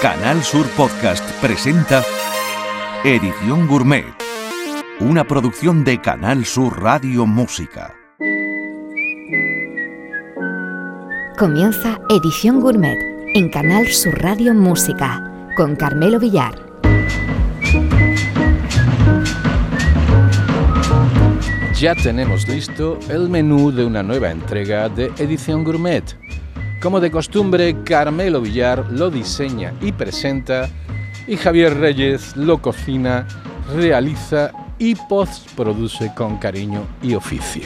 Canal Sur Podcast presenta Edición Gourmet, una producción de Canal Sur Radio Música. Comienza Edición Gourmet en Canal Sur Radio Música con Carmelo Villar. Ya tenemos listo el menú de una nueva entrega de Edición Gourmet como de costumbre, Carmelo Villar lo diseña y presenta y Javier Reyes lo cocina, realiza y postproduce con cariño y oficio.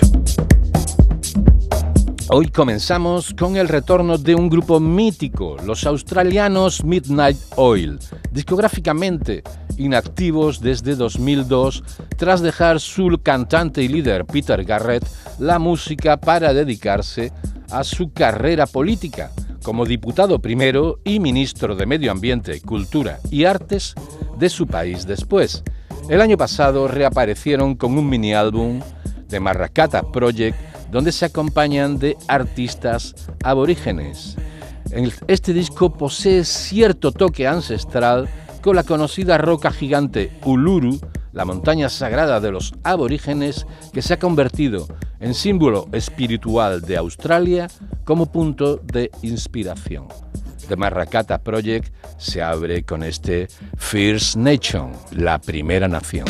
Hoy comenzamos con el retorno de un grupo mítico, los australianos Midnight Oil, discográficamente inactivos desde 2002 tras dejar su cantante y líder Peter Garrett la música para dedicarse a su carrera política como diputado primero y ministro de Medio Ambiente, Cultura y Artes de su país después. El año pasado reaparecieron con un mini álbum de Marracata Project donde se acompañan de artistas aborígenes. Este disco posee cierto toque ancestral con la conocida roca gigante Uluru, la montaña sagrada de los aborígenes que se ha convertido en símbolo espiritual de Australia como punto de inspiración. The Marracata Project se abre con este First Nation, la primera nación.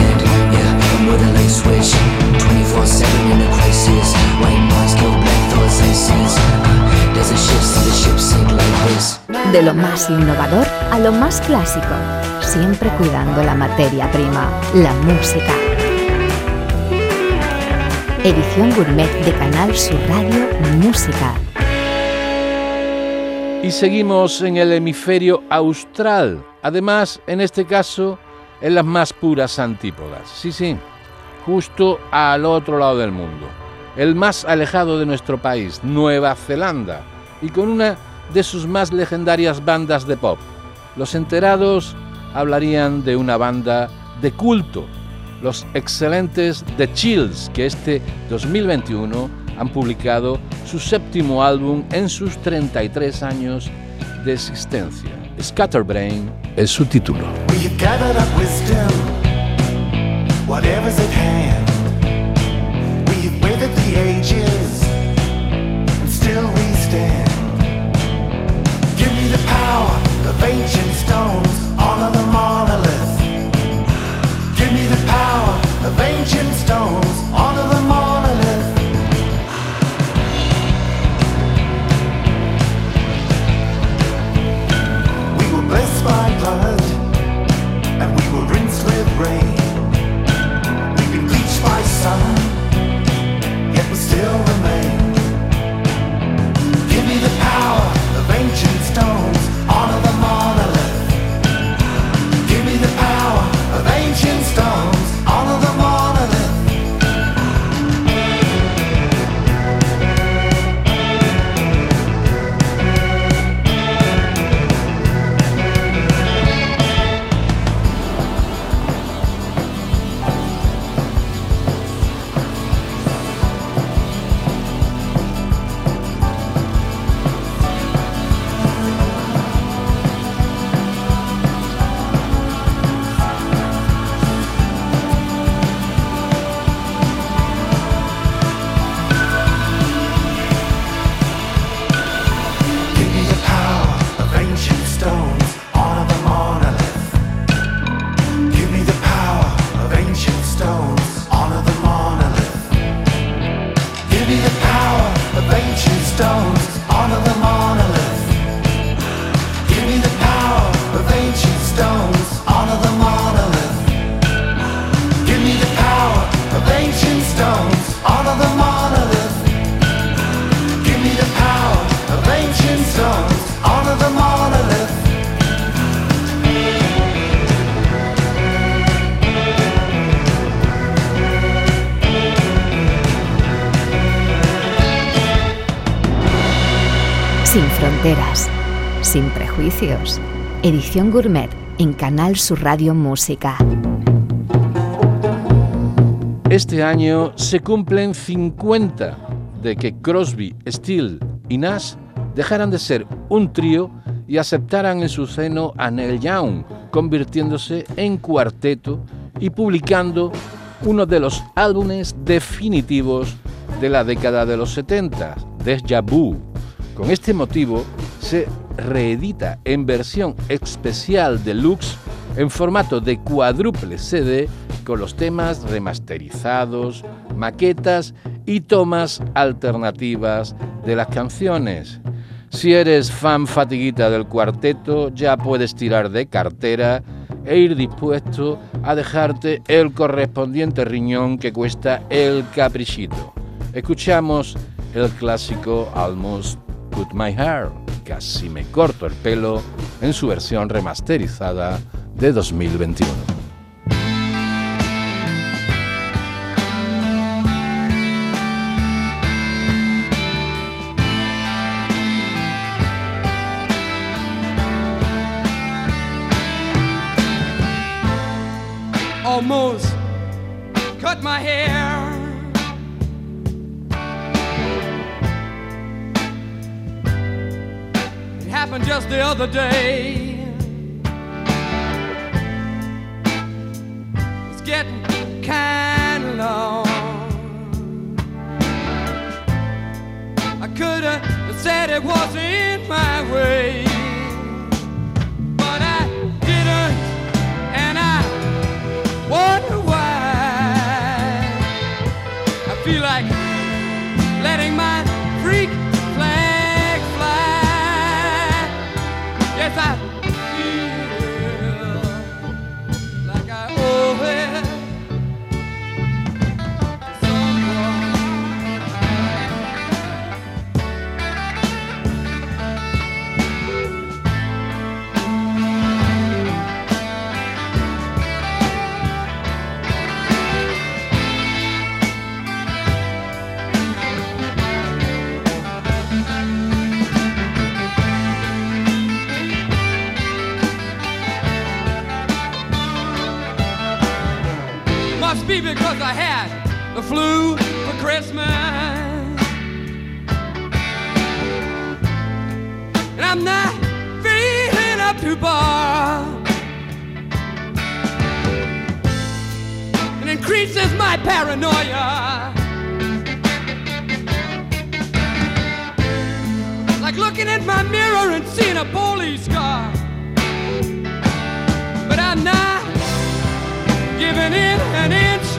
The night sand. Yeah, I'm with a light switch. 24 7 in a crisis. White noise, kill black thoughts, I sense. There's a shift, so the ship sink like this. De lo más innovador a lo más clásico, siempre cuidando la materia prima, la música. Edición Gourmet de Canal Sur Radio Música. Y seguimos en el hemisferio austral, además, en este caso, en las más puras antípodas. Sí, sí, justo al otro lado del mundo, el más alejado de nuestro país, Nueva Zelanda, y con una de sus más legendarias bandas de pop. Los enterados hablarían de una banda de culto, los excelentes The Chills, que este 2021 han publicado su séptimo álbum en sus 33 años de existencia. Scatterbrain es su título. whatever's Edición Gourmet en Canal Sur Radio Música. Este año se cumplen 50 de que Crosby, Steele y Nash dejaran de ser un trío y aceptaran en su seno a Neil Young, convirtiéndose en cuarteto y publicando uno de los álbumes definitivos de la década de los 70, Deja Vu. Con este motivo se reedita en versión especial deluxe en formato de cuádruple CD con los temas remasterizados, maquetas y tomas alternativas de las canciones. Si eres fan fatiguita del cuarteto, ya puedes tirar de cartera e ir dispuesto a dejarte el correspondiente riñón que cuesta el caprichito. Escuchamos el clásico Almost Put My Hair, casi me corto el pelo, en su versión remasterizada de 2021. Just the other day. It's getting kind of long. I could have said it wasn't paranoia. Like looking at my mirror and seeing a police car. But I'm not giving in an inch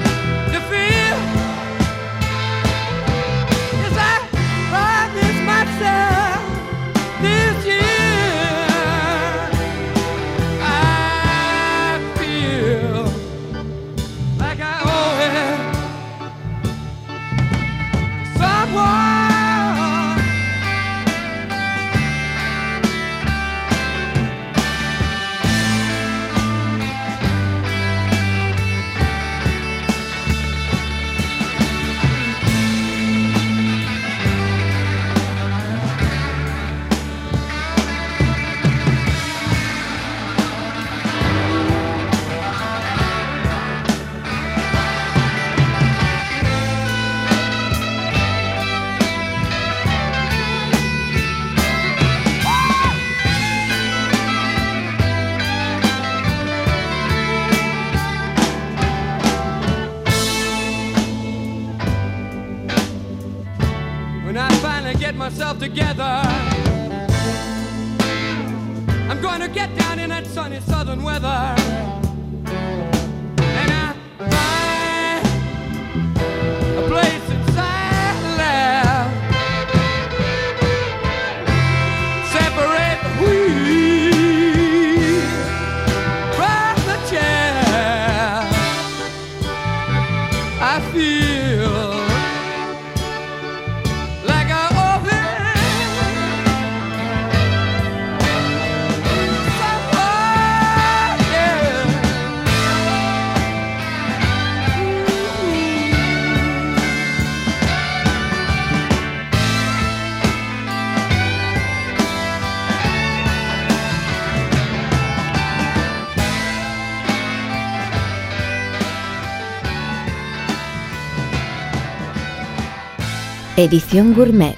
Edición Gourmet,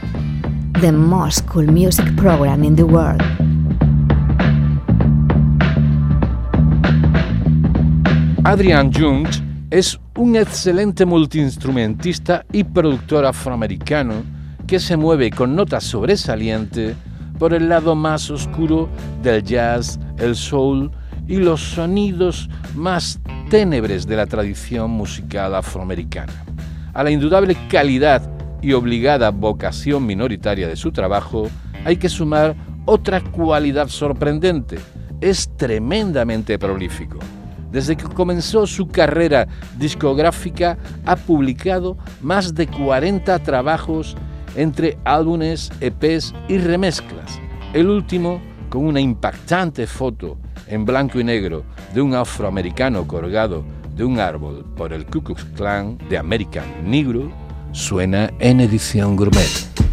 the most cool music program in the world. Adrian Jungs es un excelente multiinstrumentista y productor afroamericano que se mueve con notas sobresalientes por el lado más oscuro del jazz, el soul y los sonidos más ténebres de la tradición musical afroamericana. A la indudable calidad y obligada vocación minoritaria de su trabajo hay que sumar otra cualidad sorprendente. Es tremendamente prolífico. Desde que comenzó su carrera discográfica ha publicado más de 40 trabajos entre álbumes, EPs y remezclas. El último con una impactante foto en blanco y negro de un afroamericano colgado de un árbol por el Ku Klux Klan de American Negro, suena en edición gourmet.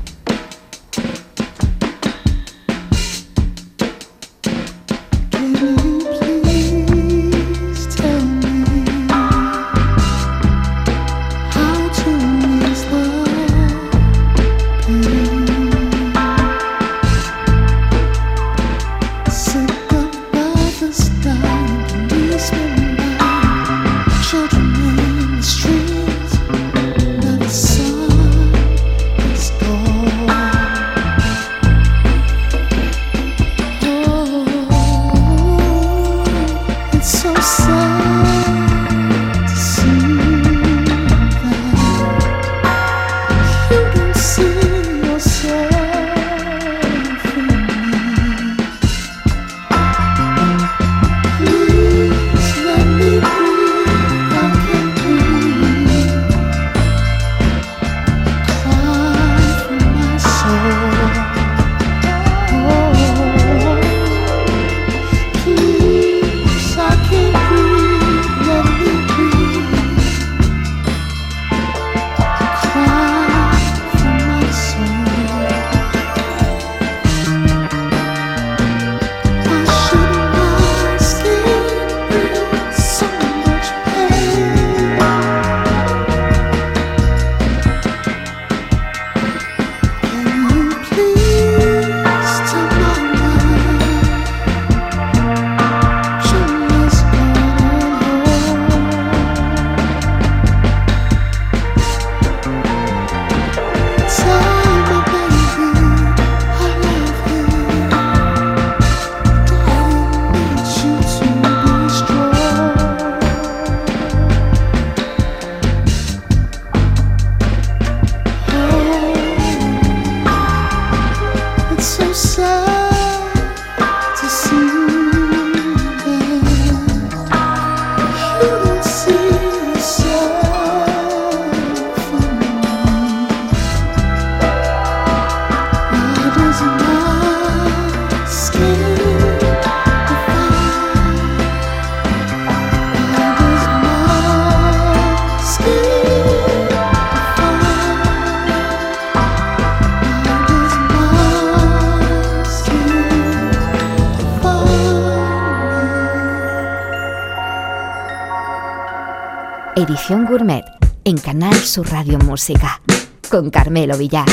Edición Gourmet en Canal Sur Radio Música con Carmelo Villar.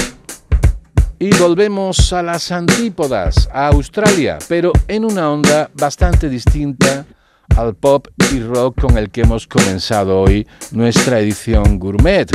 Y volvemos a las antípodas, a Australia, pero en una onda bastante distinta al pop y rock con el que hemos comenzado hoy nuestra edición gourmet.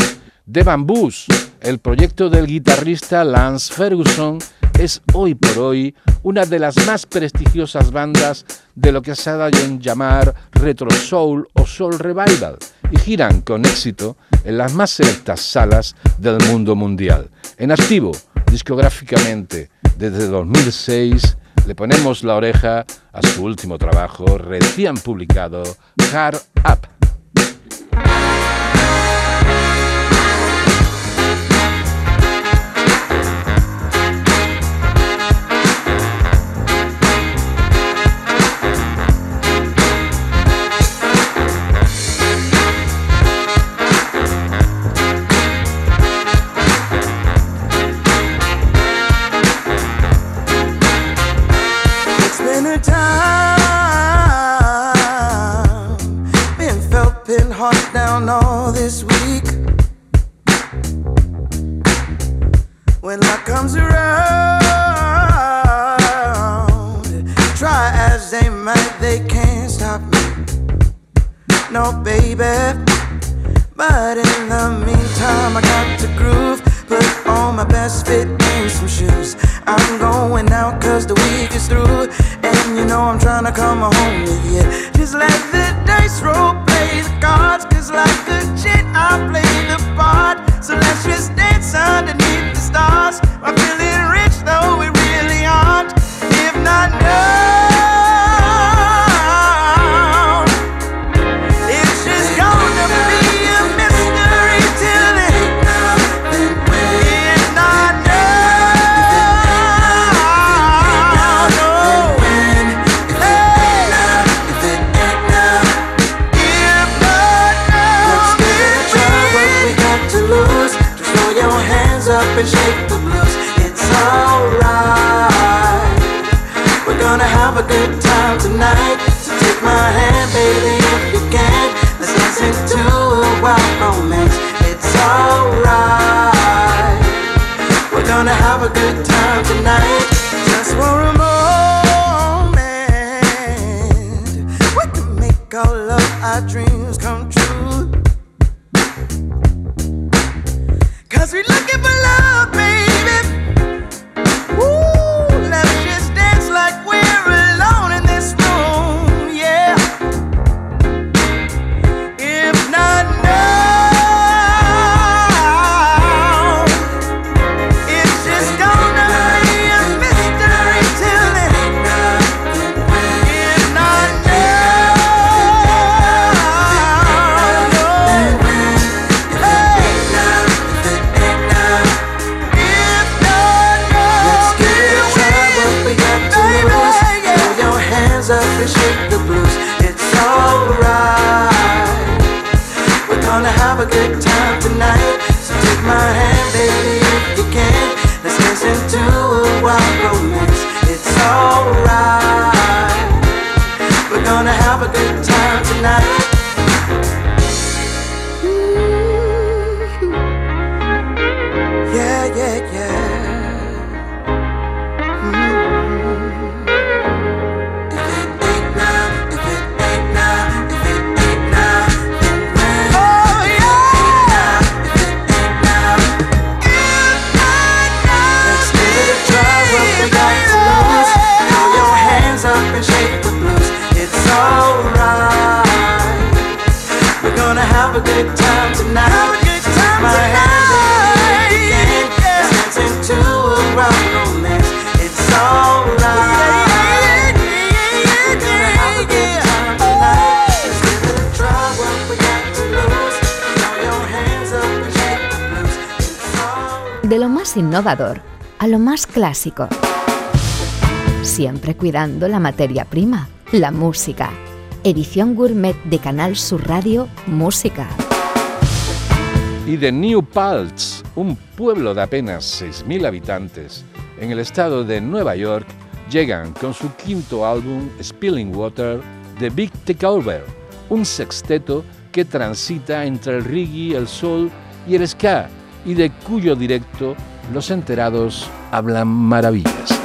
The Bamboos, el proyecto del guitarrista Lance Ferguson, es hoy por hoy una de las más prestigiosas bandas de lo que se ha dado en llamar retro soul o soul revival y giran con éxito en las más selectas salas del mundo mundial. En activo, discográficamente, desde 2006, le ponemos la oreja a su último trabajo recién publicado, Hard Up. Have a good time tonight. Just for a moment. We can make all of our dreams come true. Cause we're looking for love, a lo más clásico, siempre cuidando la materia prima, la música. Edición Gourmet de Canal Sur Radio Música. Y de New Paltz, un pueblo de apenas 6.000 habitantes en el estado de Nueva York, llegan con su quinto álbum Spilling Water The Big Takeover, un sexteto que transita entre el reggae, el soul y el ska, y de cuyo directo los enterados hablan maravillas.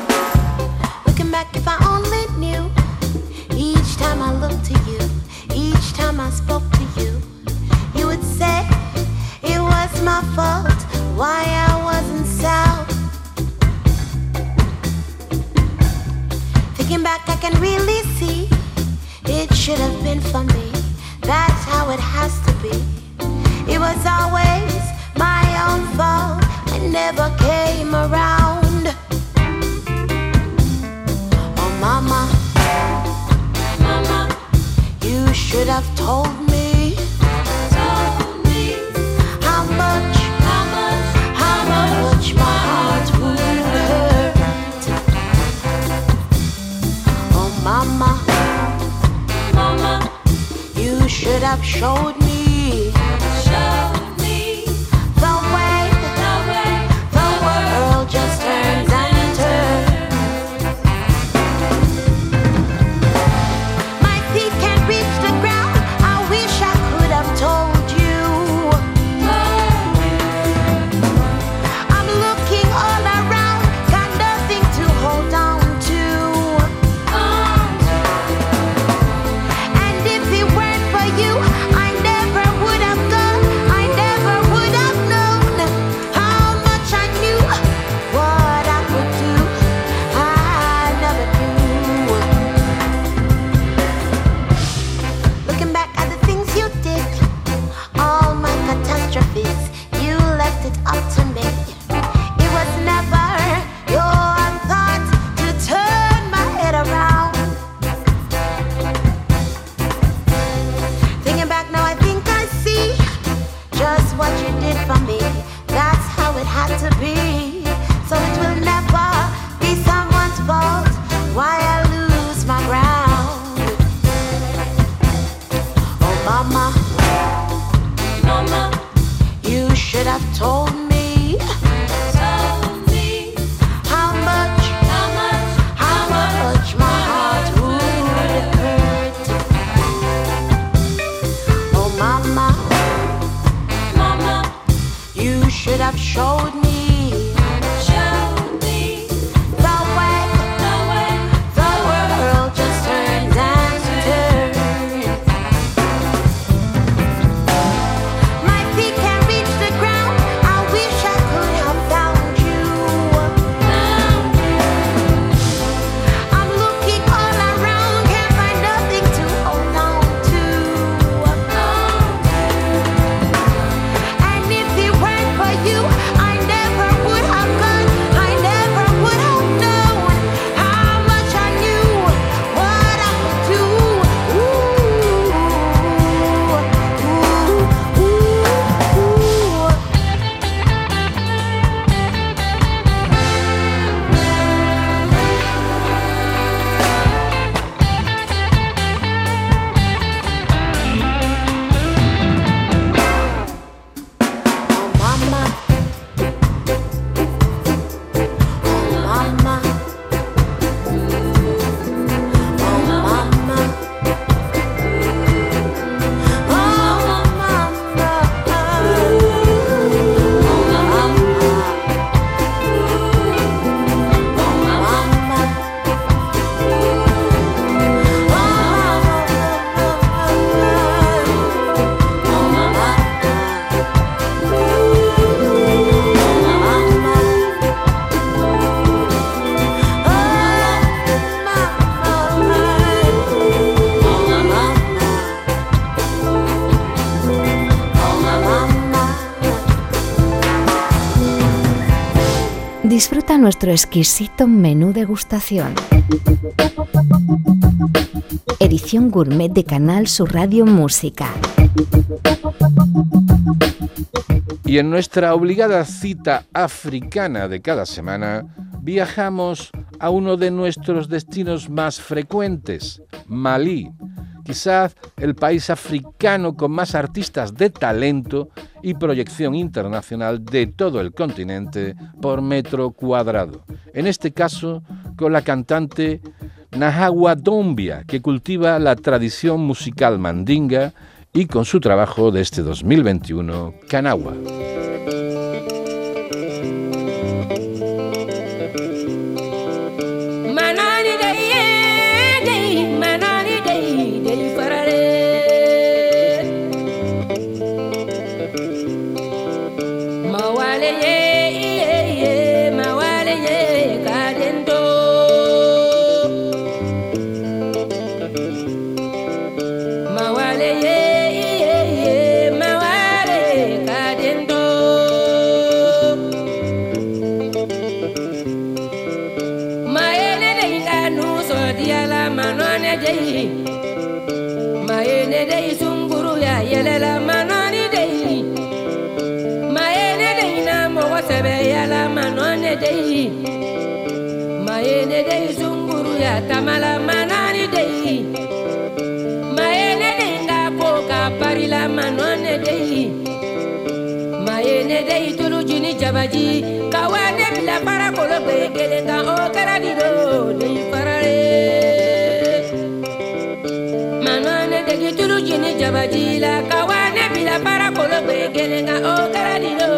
Nuestro exquisito menú degustación. Edición gourmet de Canal Sur Radio Música. Y en nuestra obligada cita africana de cada semana, viajamos a uno de nuestros destinos más frecuentes, Malí quizás el país africano con más artistas de talento y proyección internacional de todo el continente por metro cuadrado. En este caso, con la cantante Nahawa Dombia, que cultiva la tradición musical mandinga y con su trabajo de este 2021, Kanawa. barila manone dei. Mayene dei tulu jini jabaji. Kawane bila para kolo be gelenga o karadi do dei farare. Manone dei tulu jini jabaji la kawane bila para kolo be gelenga o karadi do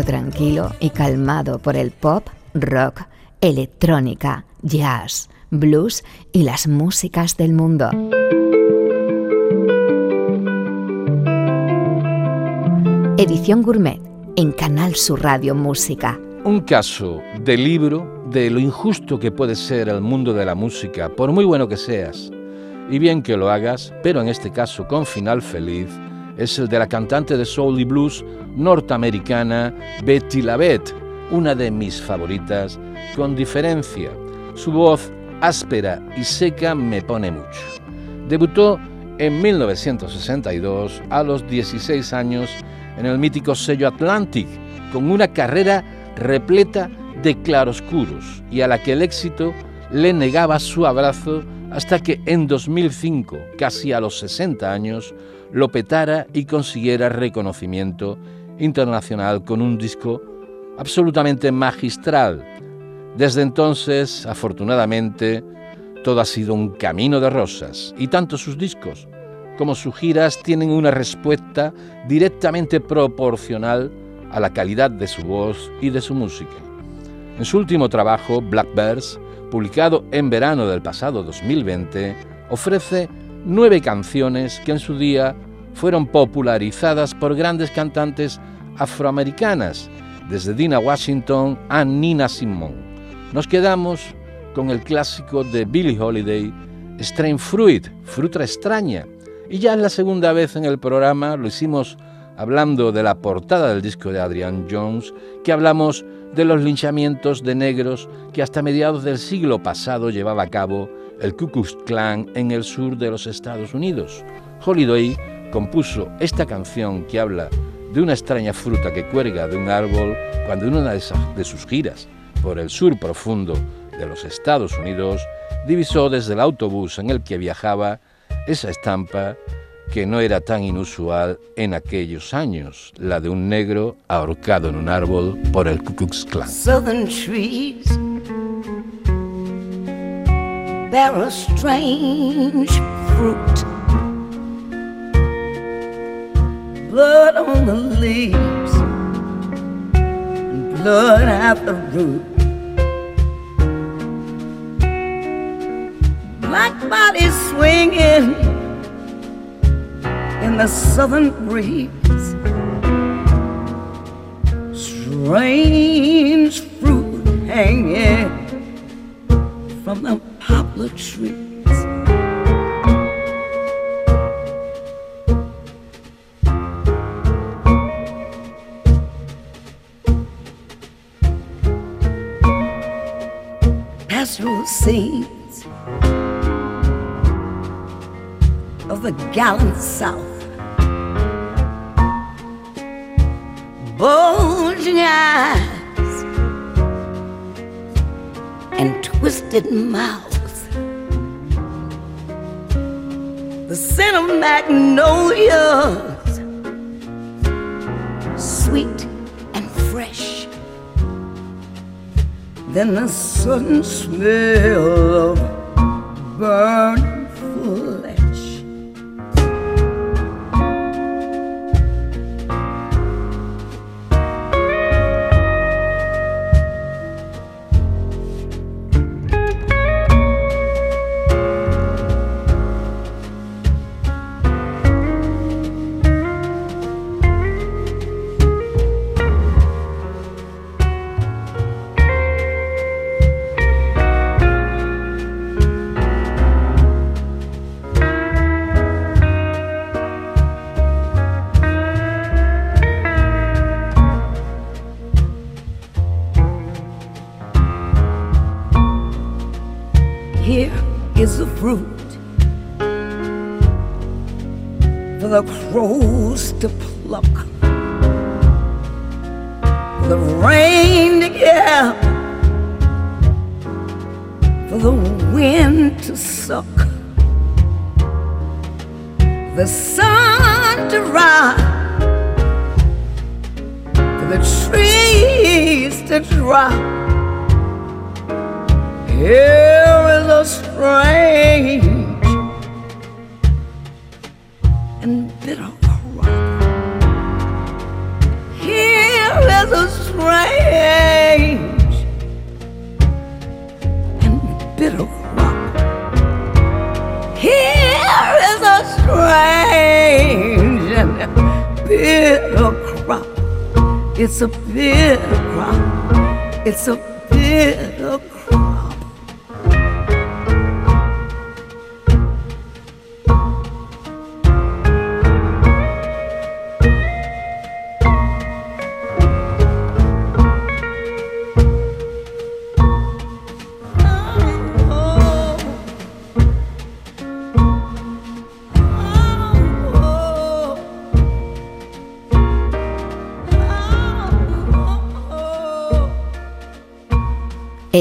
tranquilo y calmado por el pop, rock, electrónica, jazz, blues y las músicas del mundo. Edición Gourmet en Canal Sur Radio Música. Un caso de libro de lo injusto que puede ser el mundo de la música, por muy bueno que seas. Y bien que lo hagas, pero en este caso con final feliz, es el de la cantante de soul y blues norteamericana Betty Lavette, una de mis favoritas, con diferencia. Su voz áspera y seca me pone mucho. Debutó en 1962 a los 16 años en el mítico sello Atlantic, con una carrera repleta de claroscuros y a la que el éxito le negaba su abrazo hasta que en 2005, casi a los 60 años, lo petara y consiguiera reconocimiento internacional con un disco absolutamente magistral. Desde entonces, afortunadamente, todo ha sido un camino de rosas y tanto sus discos como sus giras tienen una respuesta directamente proporcional a la calidad de su voz y de su música. En su último trabajo, Blackbirds, publicado en verano del pasado 2020, ofrece nueve canciones que en su día fueron popularizadas por grandes cantantes afroamericanas, desde Dina Washington a Nina Simone. Nos quedamos con el clásico de Billie Holiday, Strange Fruit, fruta extraña, y ya es la segunda vez en el programa, lo hicimos hablando de la portada del disco de Adrian Jones, que hablamos de los linchamientos de negros que hasta mediados del siglo pasado llevaba a cabo el Ku Klux Klan en el sur de los Estados Unidos. Holiday compuso esta canción que habla de una extraña fruta que cuelga de un árbol cuando en una de, de sus giras por el sur profundo de los Estados Unidos divisó desde el autobús en el que viajaba esa estampa que no era tan inusual en aquellos años, la de un negro ahorcado en un árbol por el Ku Klux Klan. Southern trees bear a strange fruit. Blood on the leaves, and blood at the root. Black bodies swinging in the southern breeze. Strange fruit hanging from the poplar trees. Pastoral scenes of the gallant South. Bulging eyes and twisted mouth. The scent of magnolias, sweet and fresh. Then the sudden smell of burning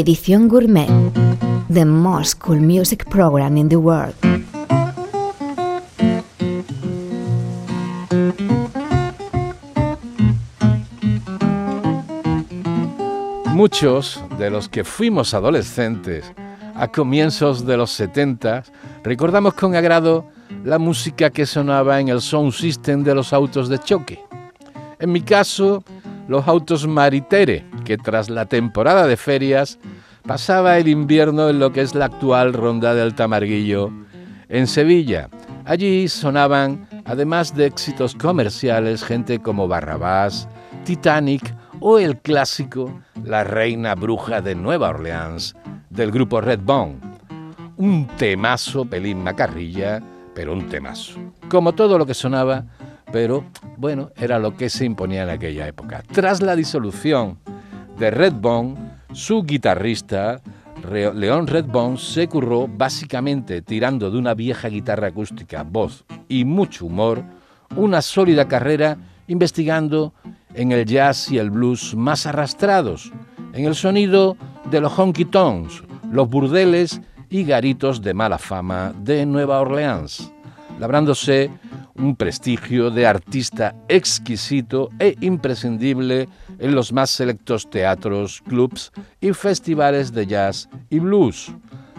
Edición Gourmet. The most cool music program in the world. Muchos de los que fuimos adolescentes a comienzos de los 70 recordamos con agrado la música que sonaba en el sound system de los autos de choque. En mi caso, los autos Maritere, que tras la temporada de ferias pasaba el invierno en lo que es la actual ronda del Tamarguillo en Sevilla. Allí sonaban, además de éxitos comerciales, gente como Barrabás, Titanic o el clásico La Reina Bruja de Nueva Orleans del grupo Redbone. Un temazo, pelín macarrilla, pero un temazo. Como todo lo que sonaba pero bueno, era lo que se imponía en aquella época. Tras la disolución de Redbone, su guitarrista, León Redbone, se curró básicamente tirando de una vieja guitarra acústica, voz y mucho humor, una sólida carrera investigando en el jazz y el blues más arrastrados, en el sonido de los honky tonks, los burdeles y garitos de mala fama de Nueva Orleans, labrándose un prestigio de artista exquisito e imprescindible en los más selectos teatros, clubs y festivales de jazz y blues.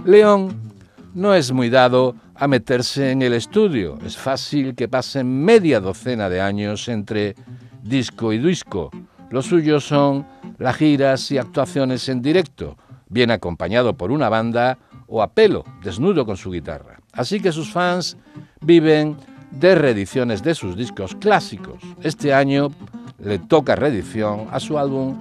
León no es muy dado a meterse en el estudio. Es fácil que pasen media docena de años entre disco y disco. Lo suyo son las giras y actuaciones en directo, bien acompañado por una banda o a pelo, desnudo con su guitarra. Así que sus fans viven de reediciones de sus discos clásicos. Este año le toca reedición a su álbum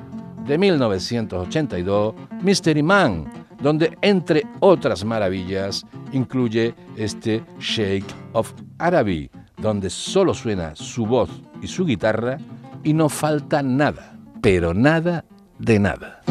de 1982, Mystery Man, donde entre otras maravillas incluye este Shake of Araby, donde solo suena su voz y su guitarra y no falta nada, pero nada de nada.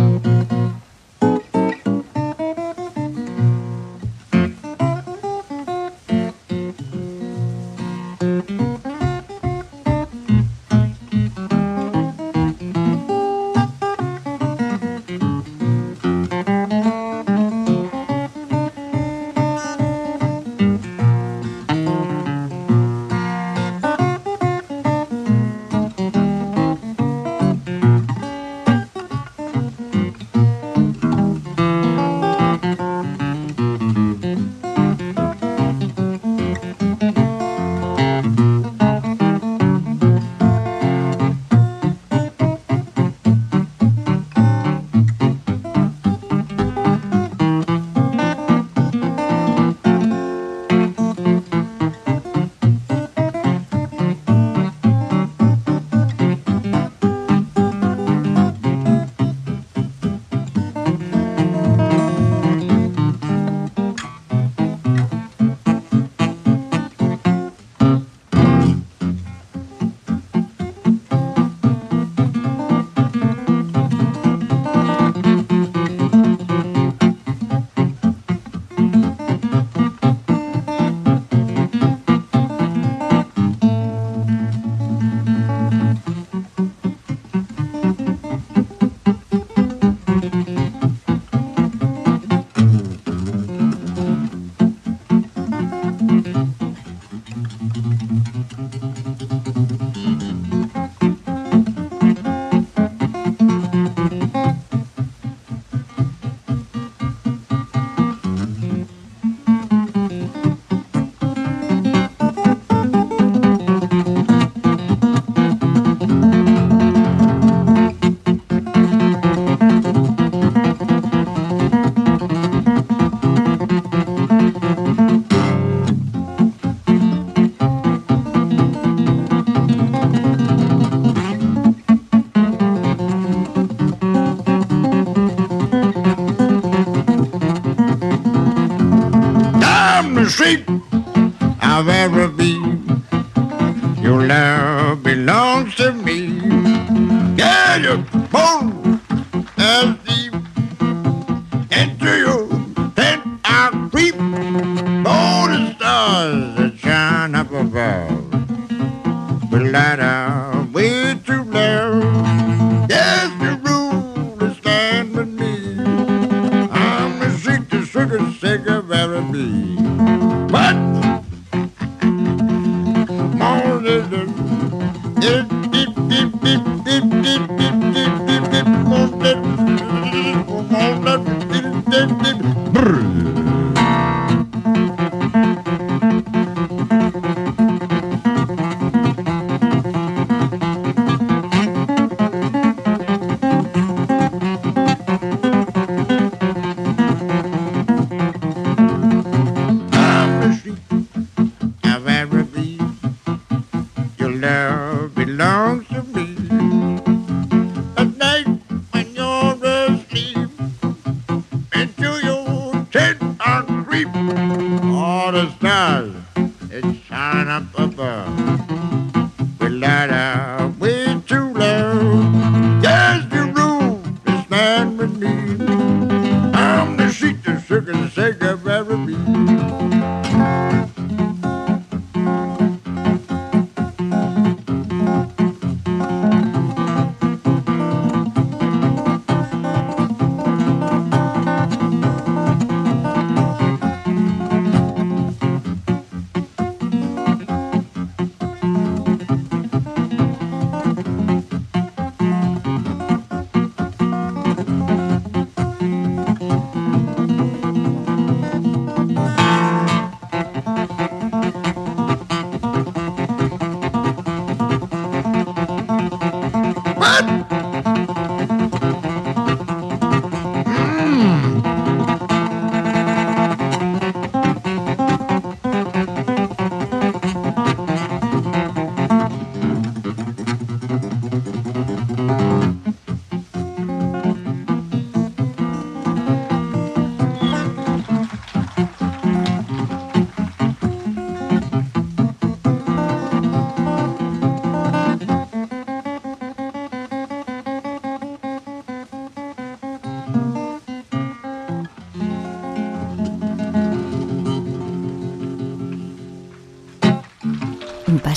every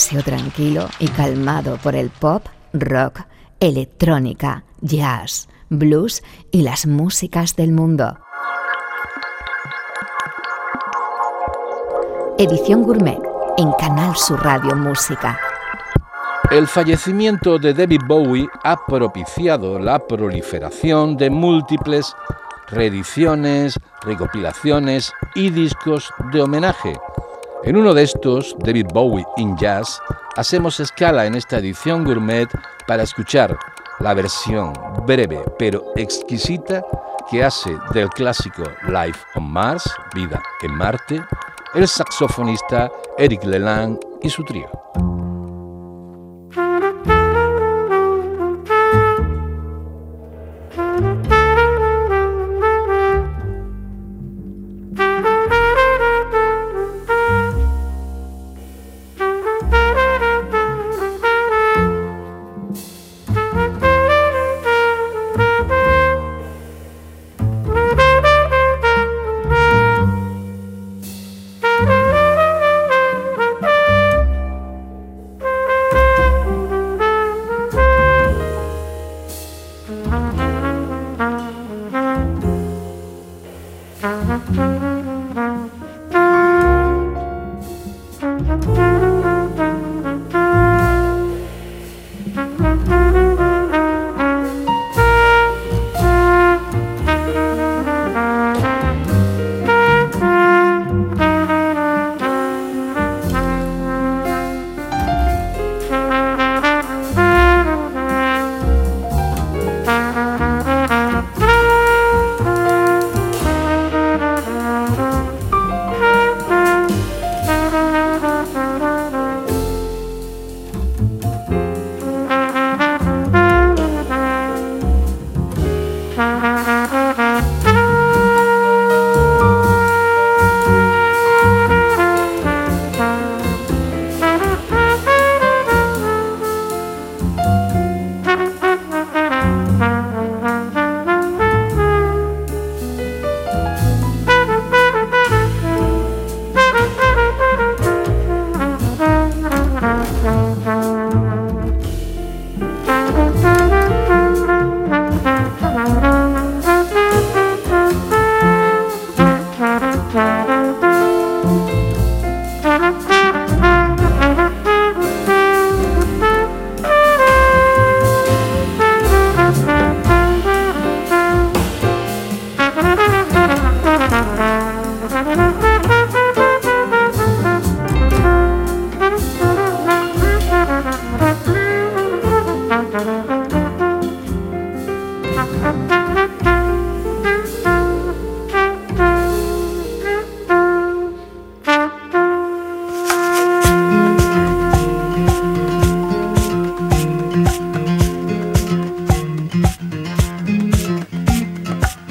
paseo tranquilo y calmado por el pop, rock, electrónica, jazz, blues y las músicas del mundo. Edición Gourmet en Canal Sur Radio Música. El fallecimiento de David Bowie ha propiciado la proliferación de múltiples reediciones, recopilaciones y discos de homenaje. En uno de estos, David Bowie in Jazz, hacemos escala en esta edición gourmet para escuchar la versión breve pero exquisita que hace del clásico Life on Mars, Vida en Marte, el saxofonista Eric Leland y su trío.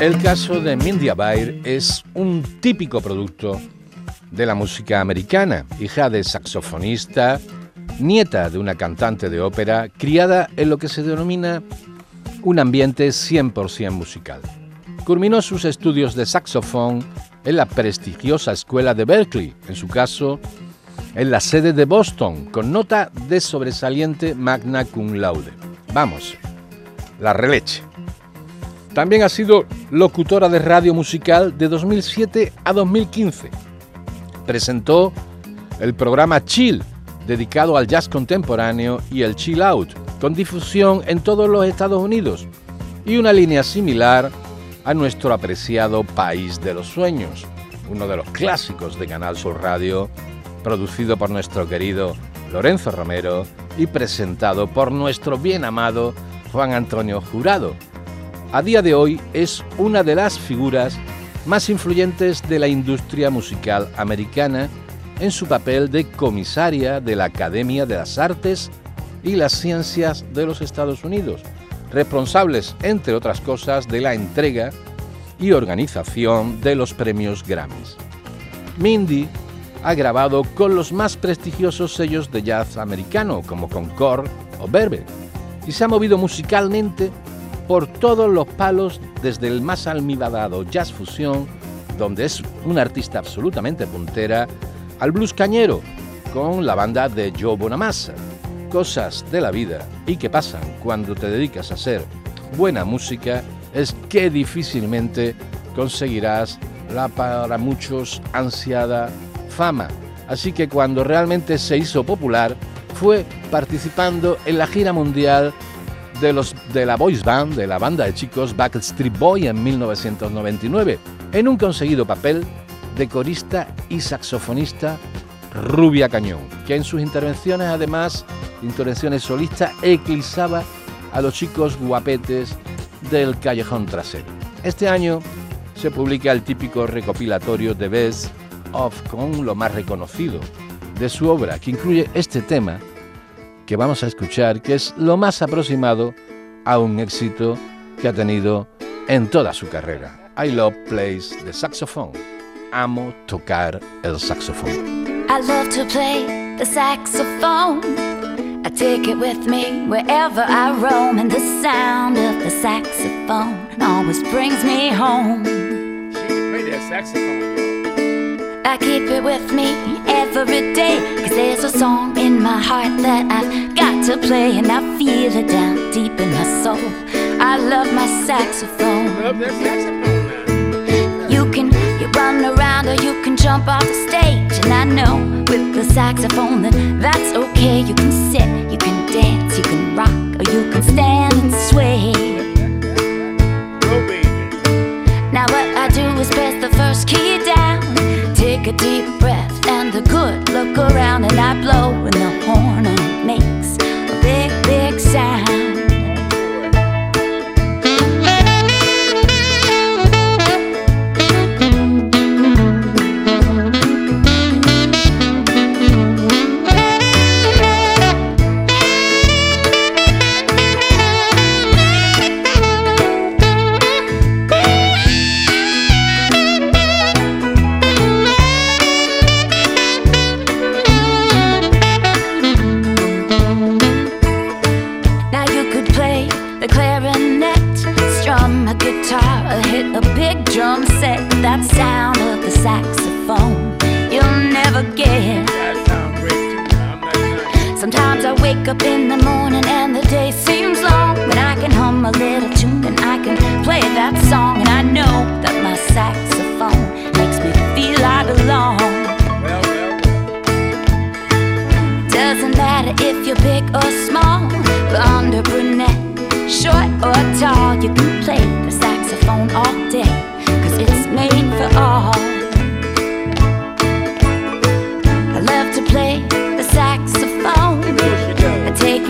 El caso de Mindy Abair es un típico producto de la música americana, hija de saxofonista, nieta de una cantante de ópera, criada en lo que se denomina un ambiente 100% musical. Culminó sus estudios de saxofón en la prestigiosa escuela de Berkeley, en su caso, en la sede de Boston, con nota de sobresaliente magna cum laude. Vamos, la releche. También ha sido locutora de radio musical de 2007 a 2015. Presentó el programa Chill, dedicado al jazz contemporáneo y el chill out, con difusión en todos los Estados Unidos, y una línea similar a nuestro apreciado País de los Sueños, uno de los clásicos de Canal Sur Radio, producido por nuestro querido Lorenzo Romero y presentado por nuestro bien amado Juan Antonio Jurado. A día de hoy es una de las figuras más influyentes de la industria musical americana en su papel de comisaria de la Academia de las Artes y las Ciencias de los Estados Unidos, responsables, entre otras cosas, de la entrega y organización de los premios Grammys. Mindy ha grabado con los más prestigiosos sellos de jazz americano, como Concord o Verve, y se ha movido musicalmente por todos los palos, desde el más almibadado jazz fusión, donde es una artista absolutamente puntera, al blues cañero, con la banda de Joe Bonamassa. Cosas de la vida y que pasan cuando te dedicas a hacer buena música es que difícilmente conseguirás la para muchos ansiada fama. Así que cuando realmente se hizo popular fue participando en la gira mundial de, los, de la boys band, de la banda de chicos Backstreet Boy en 1999, en un conseguido papel de corista y saxofonista Rubia Cañón, que en sus intervenciones, además, intervenciones solistas, eclipsaba a los chicos guapetes del callejón trasero. Este año se publica el típico recopilatorio de Best of con lo más reconocido de su obra, que incluye este tema que vamos a escuchar, que es lo más aproximado a un éxito que ha tenido en toda su carrera. I love plays the saxophone. Amo tocar el saxofón. I love to play the saxophone. I take it with me wherever I roam, and the sound of the saxophone always brings me home. Play that saxophone. I keep it with me every day, cause there's a song in my heart that I've got to play, and I feel it down deep in my soul. I love my saxophone. Love that saxophone. You can you run around or you can jump off the stage, and I know with the saxophone that that's okay. You can sit, you can dance, you can rock, or you can stand and sway. Baby. Now what I do is press the first key down, take a deep breath and a good look around, and I blow in the horn and it wake up in the morning and the day seems long, but I can hum a little tune and I can play that song, and I know that my saxophone makes me feel I belong. Well, well, Doesn't matter if you're big or small, blonde or brunette, short or tall, you can play the saxophone all day, cause it's made for all.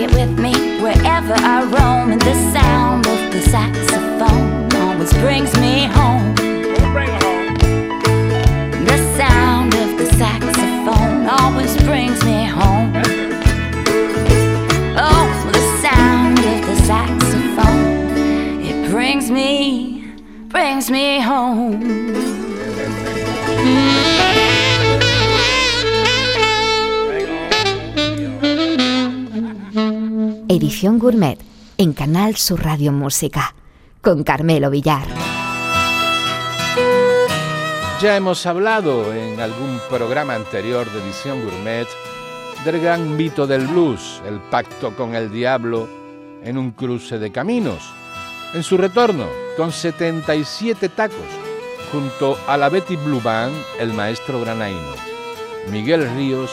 It with me wherever I roam, and the sound of the saxophone always brings me home. The sound of the saxophone always brings me home. Oh, the sound of the saxophone, it brings me, brings me home. Gourmet en Canal Sur Radio Música con Carmelo Villar. Ya hemos hablado en algún programa anterior de Edición Gourmet del gran mito del blues, el pacto con el diablo en un cruce de caminos. En su retorno, con 77 tacos, junto a la Betty Blue Band, el maestro granaíno. Miguel Ríos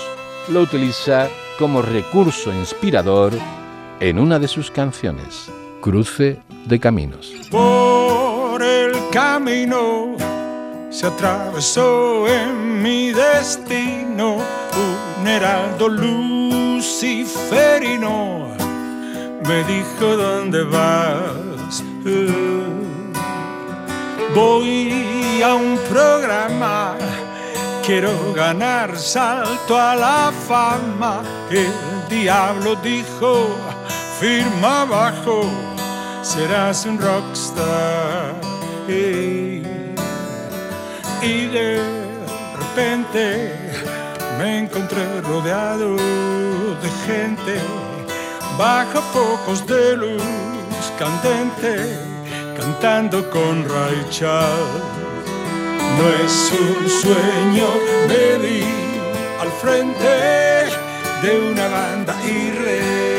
lo utiliza como recurso inspirador en una de sus canciones, Cruce de Caminos. Por el camino se atravesó en mi destino un heraldo luciferino. Me dijo dónde vas. Eh, Voy a un programa. Quiero ganar salto a la fama. El diablo dijo, firma abajo serás un rockstar. Y, de repente me encontré rodeado de gente bajo focos de luz candente, cantando con Ray Charles. No es un sueño, me vi al frente de una banda irreverente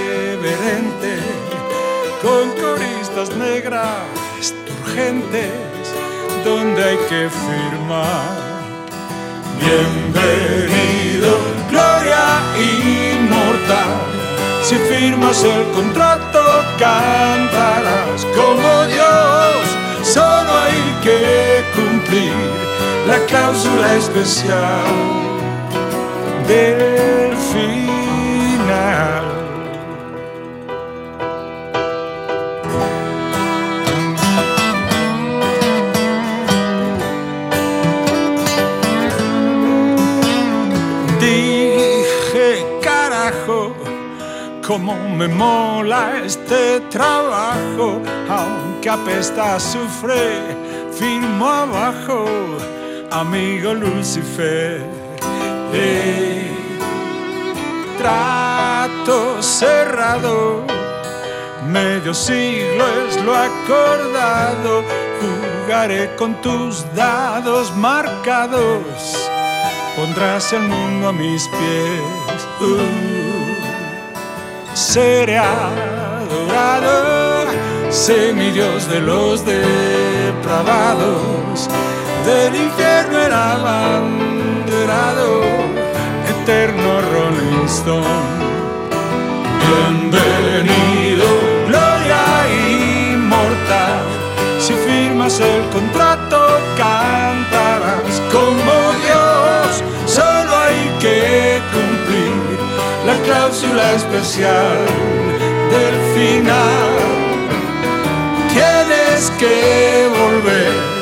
con coristas negras turgentes donde hay que firmar. Bienvenido, gloria inmortal. Si firmas el contrato, cantarás como Dios. Solo hay que cumplir la cláusula especial del final. Dije, carajo, cómo me mola este trabajo, aunque apesta sufre, firmo abajo, amigo Lucifer. Trato cerrado, medio siglo es lo acordado, jugaré con tus dados marcados pondrás el mundo a mis pies. Seré adorado, semidios de los depravados, del infierno era abanderado, eterno Rolling Stone. Bienvenido, gloria inmortal. Si firmas el contrato, cantarás como Dios. Solo hay que cumplir la cláusula especial del final. Tienes que volver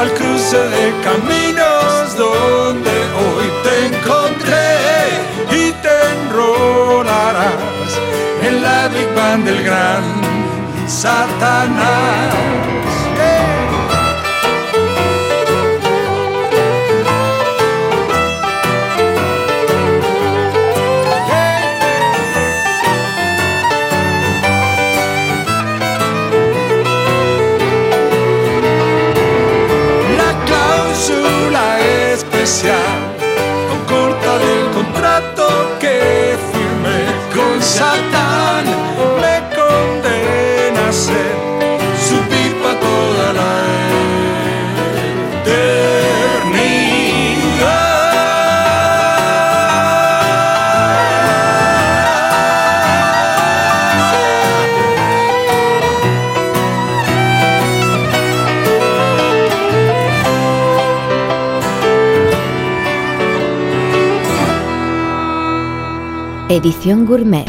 al cruce de caminos donde hoy te encontré y te enrolarás en la Big Band del gran Satanás. Edición Gourmet,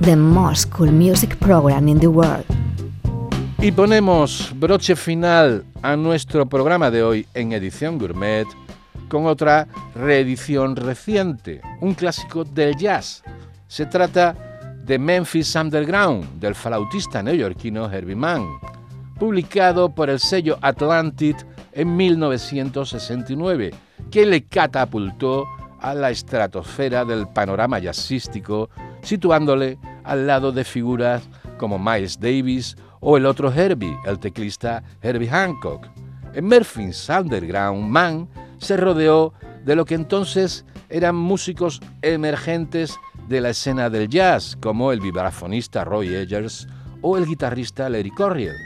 the most cool music program in the world. Y ponemos broche final a nuestro programa de hoy en Edición Gourmet con otra reedición reciente, un clásico del jazz. Se trata de Memphis Underground, del flautista neoyorquino Herbie Mann, publicado por el sello Atlantic en 1969, que le catapultó a la estratosfera del panorama jazzístico, situándole al lado de figuras como Miles Davis o el otro Herbie, el teclista Herbie Hancock. En Memphis Underground, Mann se rodeó de lo que entonces eran músicos emergentes de la escena del jazz, como el vibrafonista Roy Ayers o el guitarrista Larry Corriel,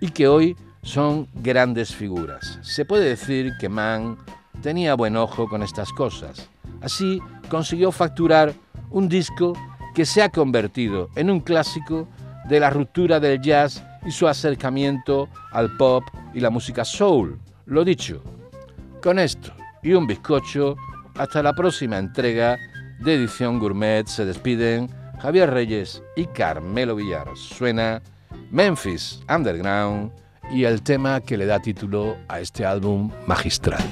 y que hoy son grandes figuras. Se puede decir que Mann tenía buen ojo con estas cosas. Así consiguió facturar un disco que se ha convertido en un clásico de la ruptura del jazz y su acercamiento al pop y la música soul. Lo dicho, con esto y un bizcocho, hasta la próxima entrega de Edición Gourmet se despiden Javier Reyes y Carmelo Villar. Suena Memphis Underground y el tema que le da título a este álbum magistral.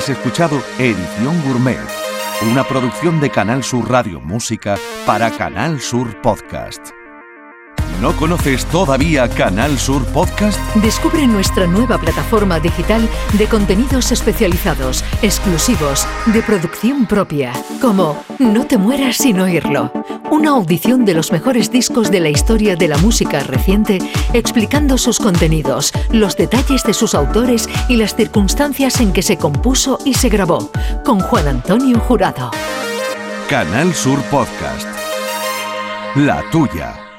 Has escuchado Edición Gourmet, una producción de Canal Sur Radio Música para Canal Sur Podcast. ¿No conoces todavía Canal Sur Podcast? Descubre nuestra nueva plataforma digital de contenidos especializados, exclusivos, de producción propia, como No te mueras sin oírlo, una audición de los mejores discos de la historia de la música reciente, explicando sus contenidos, los detalles de sus autores y las circunstancias en que se compuso y se grabó, con Juan Antonio Jurado. Canal Sur Podcast. La tuya.